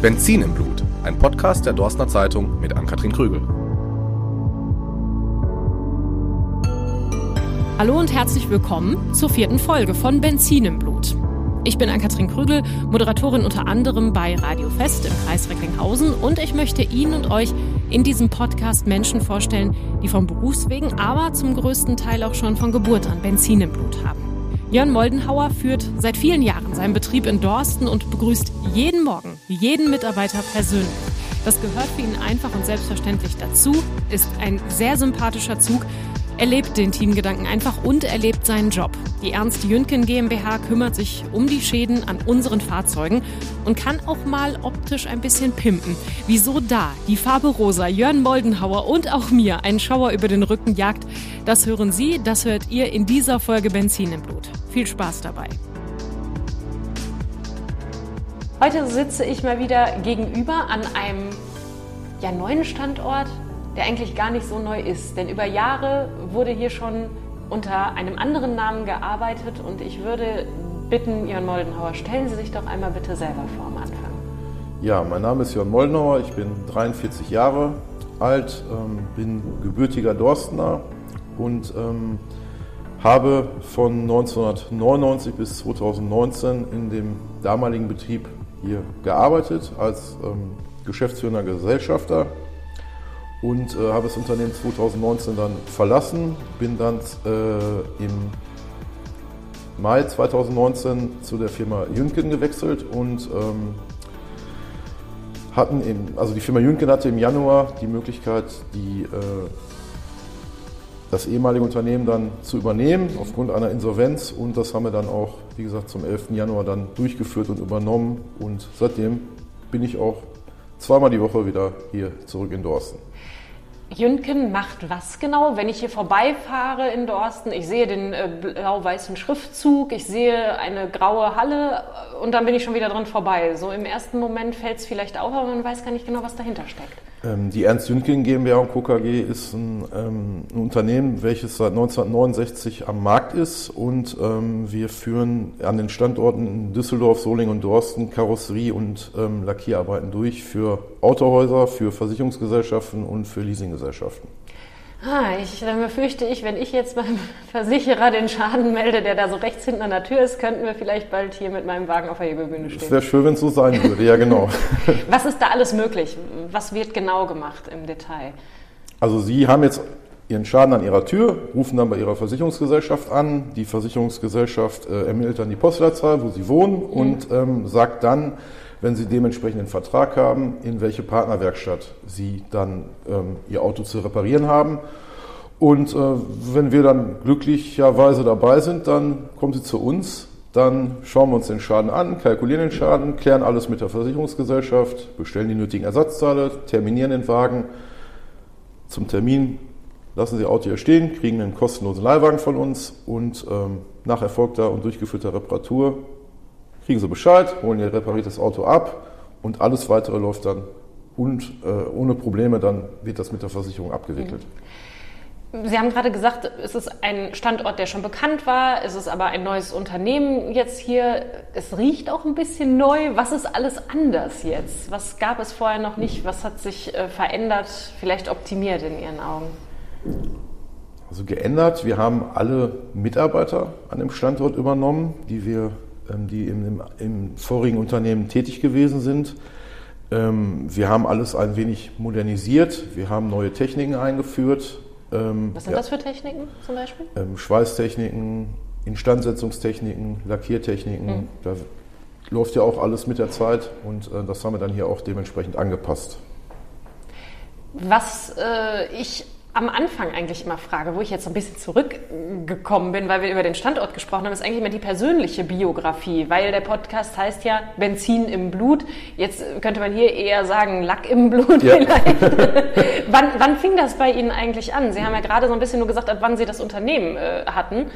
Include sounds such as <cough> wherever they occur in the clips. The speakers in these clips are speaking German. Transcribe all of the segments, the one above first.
Benzin im Blut, ein Podcast der Dorstner Zeitung mit Ann-Kathrin Krügel. Hallo und herzlich willkommen zur vierten Folge von Benzin im Blut. Ich bin Ann-Kathrin Krügel, Moderatorin unter anderem bei Radio Fest im Kreis Recklinghausen und ich möchte Ihnen und euch in diesem Podcast Menschen vorstellen, die vom Berufswegen, aber zum größten Teil auch schon von Geburt an Benzin im Blut haben. Jörn Moldenhauer führt seit vielen Jahren seinen Betrieb in Dorsten und begrüßt jeden Morgen jeden Mitarbeiter persönlich. Das gehört für ihn einfach und selbstverständlich dazu, ist ein sehr sympathischer Zug. Er lebt den Teamgedanken einfach und er lebt seinen Job. Die Ernst Jünken GmbH kümmert sich um die Schäden an unseren Fahrzeugen und kann auch mal optisch ein bisschen pimpen. Wieso da die Farbe rosa Jörn Moldenhauer und auch mir einen Schauer über den Rücken jagt, das hören Sie, das hört ihr in dieser Folge Benzin im Blut. Viel Spaß dabei. Heute sitze ich mal wieder gegenüber an einem ja, neuen Standort, der eigentlich gar nicht so neu ist. Denn über Jahre wurde hier schon unter einem anderen Namen gearbeitet und ich würde bitten, Jörn Moldenhauer, stellen Sie sich doch einmal bitte selber vor am Anfang. Ja, mein Name ist Jörn Moldenhauer, ich bin 43 Jahre alt, ähm, bin gebürtiger Dorstener und ähm, habe von 1999 bis 2019 in dem damaligen Betrieb hier gearbeitet als ähm, geschäftsführender Gesellschafter und äh, habe das Unternehmen 2019 dann verlassen, bin dann äh, im Mai 2019 zu der Firma Jünken gewechselt und ähm, hatten im, also die Firma Jünken hatte im Januar die Möglichkeit, die äh, das ehemalige Unternehmen dann zu übernehmen aufgrund einer Insolvenz und das haben wir dann auch, wie gesagt, zum 11. Januar dann durchgeführt und übernommen und seitdem bin ich auch zweimal die Woche wieder hier zurück in Dorsten. Jünken macht was genau? Wenn ich hier vorbeifahre in Dorsten, ich sehe den äh, blau-weißen Schriftzug, ich sehe eine graue Halle äh, und dann bin ich schon wieder dran vorbei. So im ersten Moment fällt es vielleicht auf, aber man weiß gar nicht genau, was dahinter steckt. Ähm, die Ernst Jünken GmbH und Co. KG ist ein, ähm, ein, Unternehmen, welches seit 1969 am Markt ist und ähm, wir führen an den Standorten Düsseldorf, Solingen und Dorsten Karosserie- und ähm, Lackierarbeiten durch für Autohäuser, für Versicherungsgesellschaften und für Leasinggesellschaften. Ah, ich, dann befürchte ich, wenn ich jetzt beim Versicherer den Schaden melde, der da so rechts hinten an der Tür ist, könnten wir vielleicht bald hier mit meinem Wagen auf der Hebelbühne stehen. Es wäre schön, wenn es so sein würde, ja genau. <laughs> Was ist da alles möglich? Was wird genau gemacht im Detail? Also Sie haben jetzt Ihren Schaden an Ihrer Tür, rufen dann bei Ihrer Versicherungsgesellschaft an. Die Versicherungsgesellschaft äh, ermittelt dann die Postleitzahl, wo Sie wohnen mhm. und ähm, sagt dann, wenn Sie dementsprechend einen Vertrag haben, in welche Partnerwerkstatt Sie dann ähm, Ihr Auto zu reparieren haben. Und äh, wenn wir dann glücklicherweise dabei sind, dann kommen Sie zu uns, dann schauen wir uns den Schaden an, kalkulieren den Schaden, klären alles mit der Versicherungsgesellschaft, bestellen die nötigen Ersatzteile, terminieren den Wagen. Zum Termin lassen Sie Ihr Auto hier stehen, kriegen einen kostenlosen Leihwagen von uns und ähm, nach erfolgter und durchgeführter Reparatur kriegen sie Bescheid, holen ihr repariertes Auto ab und alles weitere läuft dann und äh, ohne Probleme, dann wird das mit der Versicherung abgewickelt. Sie haben gerade gesagt, es ist ein Standort, der schon bekannt war. Es ist aber ein neues Unternehmen jetzt hier. Es riecht auch ein bisschen neu. Was ist alles anders jetzt? Was gab es vorher noch nicht? Was hat sich äh, verändert, vielleicht optimiert in Ihren Augen? Also geändert. Wir haben alle Mitarbeiter an dem Standort übernommen, die wir ähm, die im, im, vorigen Unternehmen tätig gewesen sind. Ähm, wir haben alles ein wenig modernisiert, wir haben neue Techniken eingeführt. Ähm, Was sind ja, das für Techniken zum Beispiel? Schweißtechniken, Instandsetzungstechniken, Lackiertechniken. Mhm. Da läuft ja auch alles mit der Zeit und äh, das haben wir dann hier auch dementsprechend angepasst. Was äh, ich am Anfang eigentlich immer frage, wo ich jetzt so ein bisschen zurückgekommen bin, weil wir über den Standort gesprochen haben, ist eigentlich immer die persönliche Biografie, weil der Podcast heißt ja Benzin im Blut. Jetzt könnte man hier eher sagen Lack im Blut ja. vielleicht. <laughs> wann, wann, fing das bei Ihnen eigentlich an? Sie haben ja gerade so ein bisschen nur gesagt, ab wann Sie das Unternehmen äh, hatten.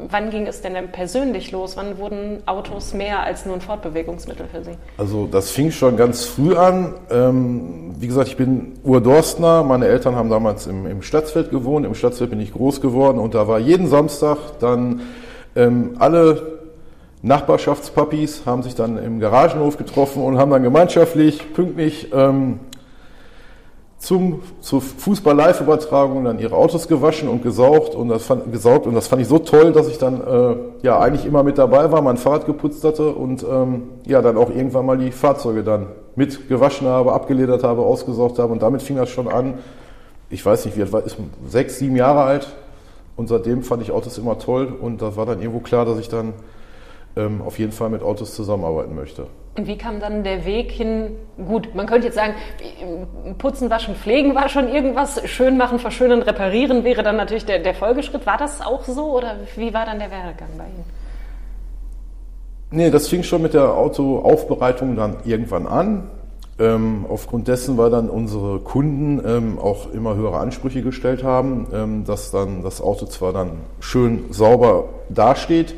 Wann ging es denn, denn persönlich los? Wann wurden Autos mehr als nur ein Fortbewegungsmittel für Sie? Also das fing schon ganz früh an. Ähm, wie gesagt, ich bin Urdorstner. Meine Eltern haben damals im, im Stadtsfeld gewohnt. Im Stadtsfeld bin ich groß geworden und da war jeden Samstag dann ähm, alle Nachbarschaftspapis haben sich dann im Garagenhof getroffen und haben dann gemeinschaftlich, pünktlich ähm, zum, zur Fußball-Live-Übertragung dann ihre Autos gewaschen und gesaugt und das fand, gesaugt und das fand ich so toll, dass ich dann äh, ja eigentlich immer mit dabei war, mein Fahrrad geputzt hatte und ähm, ja dann auch irgendwann mal die Fahrzeuge dann mit gewaschen habe, abgeledert habe, ausgesaugt habe und damit fing das schon an. Ich weiß nicht, wie alt war, ist sechs, sieben Jahre alt und seitdem fand ich Autos immer toll und da war dann irgendwo klar, dass ich dann ähm, auf jeden Fall mit Autos zusammenarbeiten möchte. Und wie kam dann der Weg hin? Gut, man könnte jetzt sagen, putzen, waschen, pflegen war schon irgendwas, schön machen, verschönern, reparieren wäre dann natürlich der, der Folgeschritt. War das auch so oder wie war dann der Werdegang bei Ihnen? Nee, das fing schon mit der Autoaufbereitung dann irgendwann an. Ähm, aufgrund dessen, weil dann unsere Kunden ähm, auch immer höhere Ansprüche gestellt haben, ähm, dass dann das Auto zwar dann schön sauber dasteht,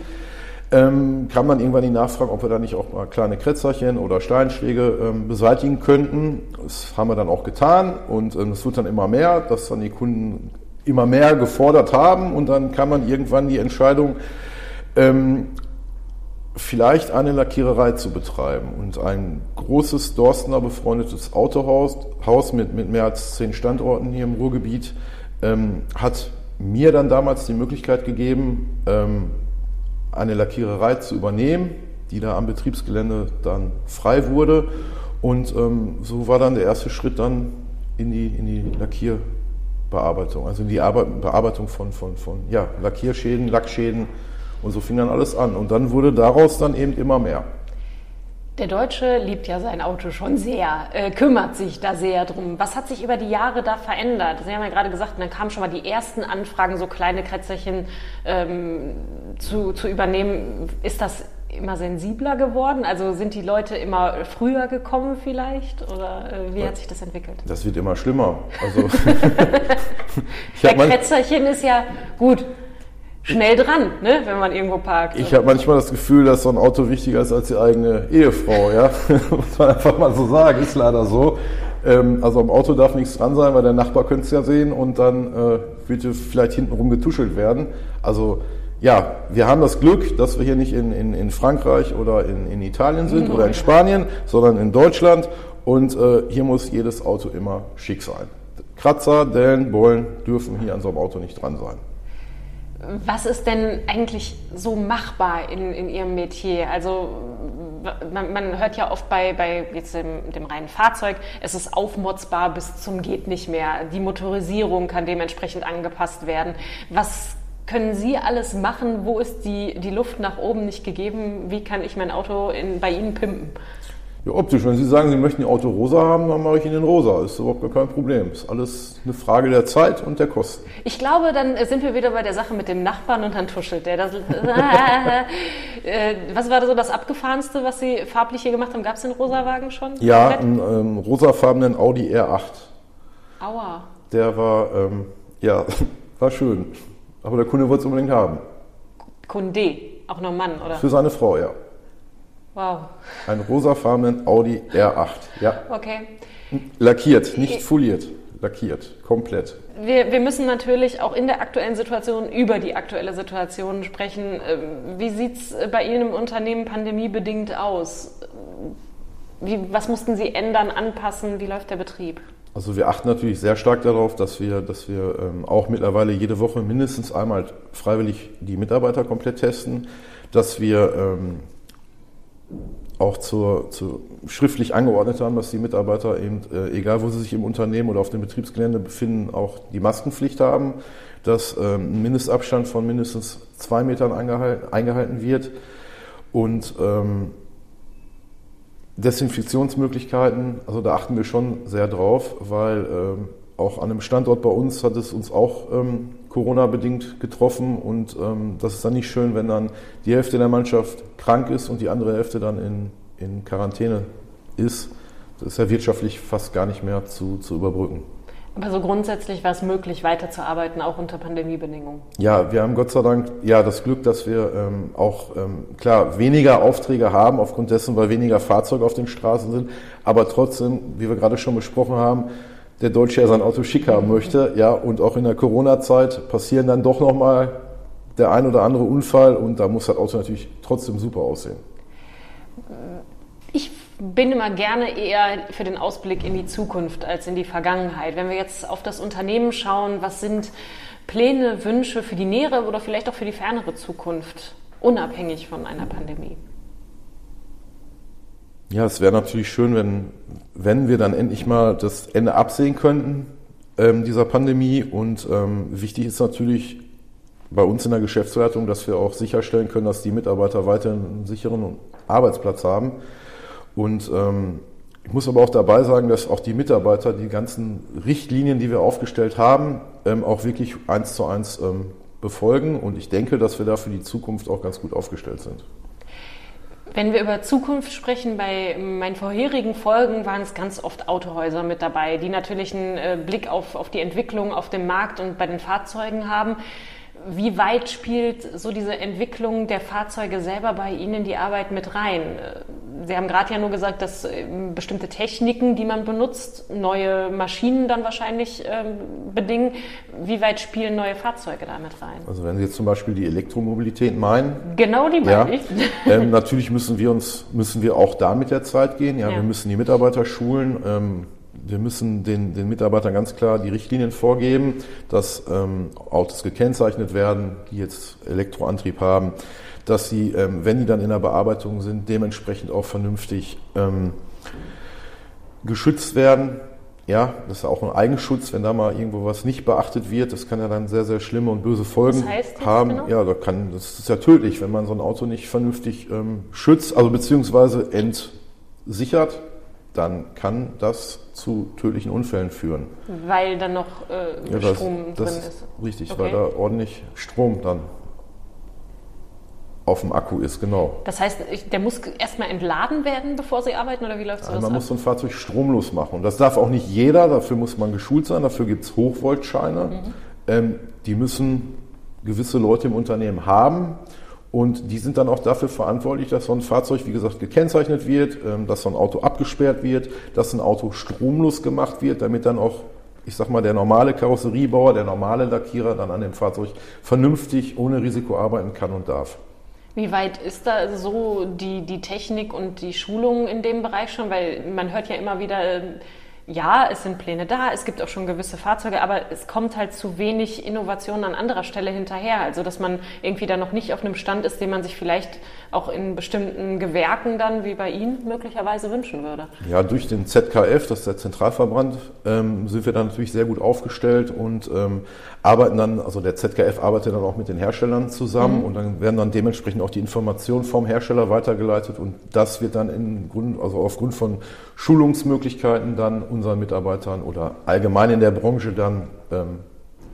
ähm, kam dann irgendwann die Nachfrage, ob wir da nicht auch mal kleine Krätzerchen oder Steinschläge ähm, beseitigen könnten. Das haben wir dann auch getan und ähm, es wird dann immer mehr, dass dann die Kunden immer mehr gefordert haben und dann kam dann irgendwann die Entscheidung, ähm, vielleicht eine Lackiererei zu betreiben und ein großes Dorstener befreundetes Autohaus Haus mit, mit mehr als zehn Standorten hier im Ruhrgebiet ähm, hat mir dann damals die Möglichkeit gegeben, ähm, eine Lackiererei zu übernehmen, die da am Betriebsgelände dann frei wurde. Und ähm, so war dann der erste Schritt dann in die, in die Lackierbearbeitung, also in die Arbeit, Bearbeitung von, von, von ja, Lackierschäden, Lackschäden. Und so fing dann alles an. Und dann wurde daraus dann eben immer mehr. Der Deutsche liebt ja sein Auto schon sehr, äh, kümmert sich da sehr drum. Was hat sich über die Jahre da verändert? Sie haben ja gerade gesagt, dann kamen schon mal die ersten Anfragen, so kleine Krätzerchen ähm, zu, zu übernehmen. Ist das immer sensibler geworden? Also sind die Leute immer früher gekommen vielleicht? Oder äh, wie hat sich das entwickelt? Das wird immer schlimmer. Also <laughs> <laughs> Bei Krätzerchen ist ja gut schnell dran, ne, wenn man irgendwo parkt. Ich habe manchmal das Gefühl, dass so ein Auto wichtiger ist als die eigene Ehefrau, ja. <laughs> Muss man einfach mal so sagen, ist leider so. Ähm, also am Auto darf nichts dran sein, weil der Nachbar könnte es ja sehen und dann äh, wird vielleicht hintenrum getuschelt werden. Also ja, wir haben das Glück, dass wir hier nicht in, in, in Frankreich oder in, in Italien sind mhm. oder in Spanien, sondern in Deutschland. Und äh, hier muss jedes Auto immer schick sein. Kratzer, Dellen, Bollen dürfen hier an so einem Auto nicht dran sein. Was ist denn eigentlich so machbar in, in Ihrem Metier? Also man, man, hört ja oft bei, bei jetzt dem, dem, reinen Fahrzeug, es ist aufmotzbar bis zum geht nicht mehr. Die Motorisierung kann dementsprechend angepasst werden. Was können Sie alles machen? Wo ist die, die Luft nach oben nicht gegeben? Wie kann ich mein Auto in, bei Ihnen pimpen? Ja, optisch. Wenn Sie sagen, Sie möchten Ihr Auto rosa haben, dann mache ich Ihnen rosa. Ist überhaupt gar kein Problem. Ist alles eine Frage der Zeit und der Kosten. Ich glaube, dann sind wir wieder bei der Sache mit dem Nachbarn und dann tuschelt der. Das, <laughs> äh, was war so das Abgefahrenste, was Sie farblich hier gemacht haben? Gab es den Rosawagen schon? Ja, einen ähm, rosafarbenen Audi R8. Aua. Der war, ähm, ja, <laughs> war schön. Aber der Kunde wollte es unbedingt haben. Kunde, auch noch Mann, oder? Für seine Frau, ja. Wow. Ein rosafarbenen Audi R8. Ja. Okay. Lackiert, nicht foliert. Lackiert, komplett. Wir, wir müssen natürlich auch in der aktuellen Situation über die aktuelle Situation sprechen. Ähm, wie sieht es bei Ihnen im Unternehmen pandemiebedingt aus? Wie, was mussten Sie ändern, anpassen? Wie läuft der Betrieb? Also wir achten natürlich sehr stark darauf, dass wir, dass wir ähm, auch mittlerweile jede Woche mindestens einmal freiwillig die Mitarbeiter komplett testen, dass wir ähm, auch zur, zur schriftlich angeordnet haben, dass die Mitarbeiter eben, äh, egal wo sie sich im Unternehmen oder auf dem Betriebsgelände befinden, auch die Maskenpflicht haben, dass ähm, ein Mindestabstand von mindestens zwei Metern eingehalten, eingehalten wird und ähm, Desinfektionsmöglichkeiten, also da achten wir schon sehr drauf, weil ähm, auch an einem Standort bei uns hat es uns auch ähm, Corona-bedingt getroffen und ähm, das ist dann nicht schön, wenn dann die Hälfte der Mannschaft krank ist und die andere Hälfte dann in, in Quarantäne ist. Das ist ja wirtschaftlich fast gar nicht mehr zu, zu überbrücken. Aber so grundsätzlich war es möglich, weiterzuarbeiten, auch unter Pandemiebedingungen? Ja, wir haben Gott sei Dank ja das Glück, dass wir ähm, auch ähm, klar weniger Aufträge haben, aufgrund dessen, weil weniger Fahrzeuge auf den Straßen sind. Aber trotzdem, wie wir gerade schon besprochen haben, der Deutsche ja sein Auto schick haben möchte, ja, und auch in der Corona-Zeit passieren dann doch nochmal der ein oder andere Unfall und da muss das Auto natürlich trotzdem super aussehen. Ich bin immer gerne eher für den Ausblick in die Zukunft als in die Vergangenheit. Wenn wir jetzt auf das Unternehmen schauen, was sind Pläne, Wünsche für die nähere oder vielleicht auch für die fernere Zukunft, unabhängig von einer Pandemie? Ja, es wäre natürlich schön, wenn, wenn wir dann endlich mal das Ende absehen könnten ähm, dieser Pandemie. Und ähm, wichtig ist natürlich bei uns in der Geschäftsleitung, dass wir auch sicherstellen können, dass die Mitarbeiter weiterhin einen sicheren Arbeitsplatz haben. Und ähm, ich muss aber auch dabei sagen, dass auch die Mitarbeiter die ganzen Richtlinien, die wir aufgestellt haben, ähm, auch wirklich eins zu eins ähm, befolgen. Und ich denke, dass wir da für die Zukunft auch ganz gut aufgestellt sind. Wenn wir über Zukunft sprechen, bei meinen vorherigen Folgen waren es ganz oft Autohäuser mit dabei, die natürlich einen äh, Blick auf, auf die Entwicklung auf dem Markt und bei den Fahrzeugen haben. Wie weit spielt so diese Entwicklung der Fahrzeuge selber bei Ihnen die Arbeit mit rein? Sie haben gerade ja nur gesagt, dass ähm, bestimmte Techniken, die man benutzt, neue Maschinen dann wahrscheinlich ähm, bedingen. Wie weit spielen neue Fahrzeuge damit rein? Also wenn Sie jetzt zum Beispiel die Elektromobilität meinen. Genau die meine ja, ich. <laughs> Ähm, natürlich müssen wir uns, müssen wir auch da mit der Zeit gehen. Ja, ja. wir müssen die Mitarbeiter schulen. Ähm, wir müssen den, den Mitarbeitern ganz klar die Richtlinien vorgeben, dass ähm, Autos gekennzeichnet werden, die jetzt Elektroantrieb haben, dass sie, ähm, wenn die dann in der Bearbeitung sind, dementsprechend auch vernünftig ähm, geschützt werden. Ja, das ist auch ein Eigenschutz, wenn da mal irgendwo was nicht beachtet wird. Das kann ja dann sehr, sehr schlimme und böse Folgen das heißt haben. Genau? Ja, da kann, das ist ja tödlich, wenn man so ein Auto nicht vernünftig ähm, schützt, also beziehungsweise entsichert dann kann das zu tödlichen Unfällen führen. Weil dann noch äh, ja, Strom das, drin ist. Richtig, okay. weil da ordentlich Strom dann auf dem Akku ist, genau. Das heißt, der muss erstmal entladen werden, bevor Sie arbeiten oder wie läuft sowas? Ja, man ab? muss so ein Fahrzeug stromlos machen. Und das darf auch nicht jeder, dafür muss man geschult sein, dafür gibt es Hochvoltscheine. Mhm. Ähm, die müssen gewisse Leute im Unternehmen haben. Und die sind dann auch dafür verantwortlich, dass so ein Fahrzeug, wie gesagt, gekennzeichnet wird, ähm, dass so ein Auto abgesperrt wird, dass ein Auto stromlos gemacht wird, damit dann auch, ich sag mal, der normale Karosseriebauer, der normale Lackierer dann an dem Fahrzeug vernünftig ohne Risiko arbeiten kann und darf. Wie weit ist da so die, die Technik und die Schulung in dem Bereich schon? Weil man hört ja immer wieder, ja, es sind Pläne da, es gibt auch schon gewisse Fahrzeuge, aber es kommt halt zu wenig Innovation an anderer Stelle hinterher. Also, dass man irgendwie da noch nicht auf einem Stand ist, den man sich vielleicht auch in bestimmten Gewerken dann, wie bei Ihnen, möglicherweise wünschen würde. Ja, durch den ZKF, das ist der Zentralverband, ähm, sind wir dann natürlich sehr gut aufgestellt und ähm, arbeiten dann, also der ZKF arbeitet dann auch mit den Herstellern zusammen mhm. und dann werden dann dementsprechend auch die Informationen vom Hersteller weitergeleitet und das wird dann in Grund, also aufgrund von Schulungsmöglichkeiten dann unseren Mitarbeitern oder allgemein in der Branche dann ähm,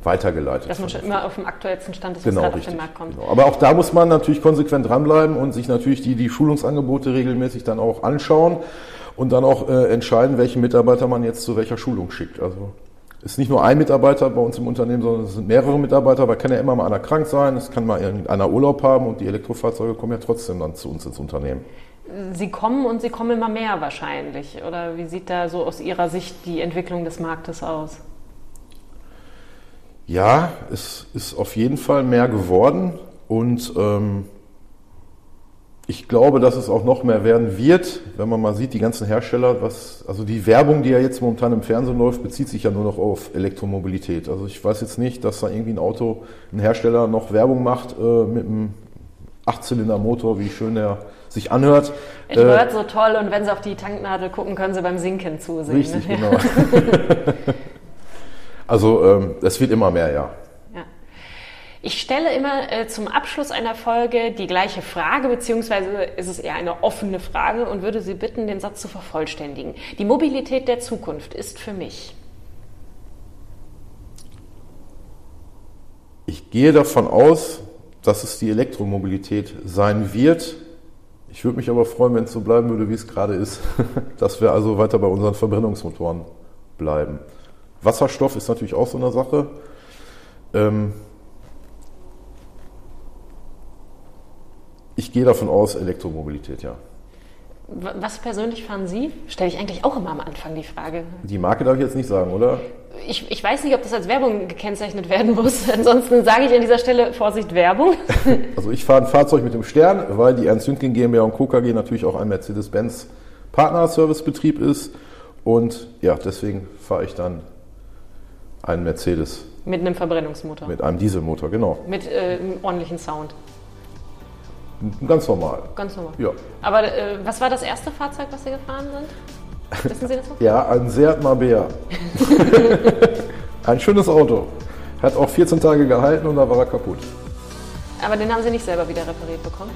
weitergeleitet. Dass man schon immer auf dem aktuellsten Stand ist, was genau, gerade richtig, auf den Markt kommt. Genau. Aber auch da muss man natürlich konsequent dranbleiben und sich natürlich die, die Schulungsangebote regelmäßig dann auch anschauen und dann auch äh, entscheiden, welchen Mitarbeiter man jetzt zu welcher Schulung schickt. Also ist nicht nur ein Mitarbeiter bei uns im Unternehmen, sondern es sind mehrere Mitarbeiter, weil kann ja immer mal einer krank sein, es kann mal irgendeiner Urlaub haben und die Elektrofahrzeuge kommen ja trotzdem dann zu uns ins Unternehmen. Sie kommen und sie kommen immer mehr wahrscheinlich. Oder wie sieht da so aus Ihrer Sicht die Entwicklung des Marktes aus? Ja, es ist auf jeden Fall mehr geworden und ähm, ich glaube, dass es auch noch mehr werden wird, wenn man mal sieht, die ganzen Hersteller, was, also die Werbung, die ja jetzt momentan im Fernsehen läuft, bezieht sich ja nur noch auf Elektromobilität. Also ich weiß jetzt nicht, dass da irgendwie ein Auto, ein Hersteller noch Werbung macht äh, mit einem Achtzylinder-Motor, wie schön der sich anhört. Es hört äh, so toll und wenn Sie auf die Tanknadel gucken, können Sie beim Sinken zusehen. Richtig, ne? genau. <laughs> <laughs> also ähm, es wird immer mehr, ja. Ich stelle immer äh, zum Abschluss einer Folge die gleiche Frage, beziehungsweise ist es eher eine offene Frage und würde Sie bitten, den Satz zu vervollständigen. Die Mobilität der Zukunft ist für mich. Ich gehe davon aus, dass es die Elektromobilität sein wird. Ich würde mich aber freuen, wenn es so bleiben würde, wie es gerade ist, <laughs> dass wir also weiter bei unseren Verbrennungsmotoren bleiben. Wasserstoff ist natürlich auch so eine Sache. Ähm, Ich gehe davon aus, Elektromobilität, ja. Was persönlich fahren Sie? Stelle ich eigentlich auch immer am Anfang die Frage. Die Marke darf ich jetzt nicht sagen, oder? ich, ich weiß nicht, ob das als Werbung gekennzeichnet werden muss. <laughs> Ansonsten sage ich an dieser Stelle Vorsicht Werbung. <laughs> Also ich fahre ein Fahrzeug mit dem Stern, weil die Ernst Jüngling GmbH und Co. KG natürlich auch ein Mercedes-Benz Partnerservicebetrieb ist. Und ja, deswegen fahre ich dann einen Mercedes. Mit einem Verbrennungsmotor. Mit einem Dieselmotor, genau. Mit äh, einem ordentlichen Sound. Ganz normal. Ganz normal. Ja. Aber äh, was war das erste Fahrzeug, was Sie gefahren sind? Wissen Sie das noch? <laughs> Ja, ein Seat Marbella. <laughs> ein schönes Auto. Hat auch 14 Tage gehalten und da war er kaputt. Aber den haben Sie nicht selber wieder repariert bekommen?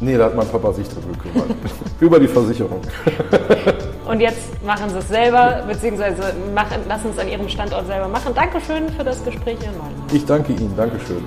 Nee, da hat mein Papa sich drum gekümmert. <laughs> Über die Versicherung. Und jetzt machen Sie es selber, beziehungsweise machen, lassen es an Ihrem Standort selber machen. Dankeschön für das Gespräch, Herr Neumann. Ich danke Ihnen. Dankeschön.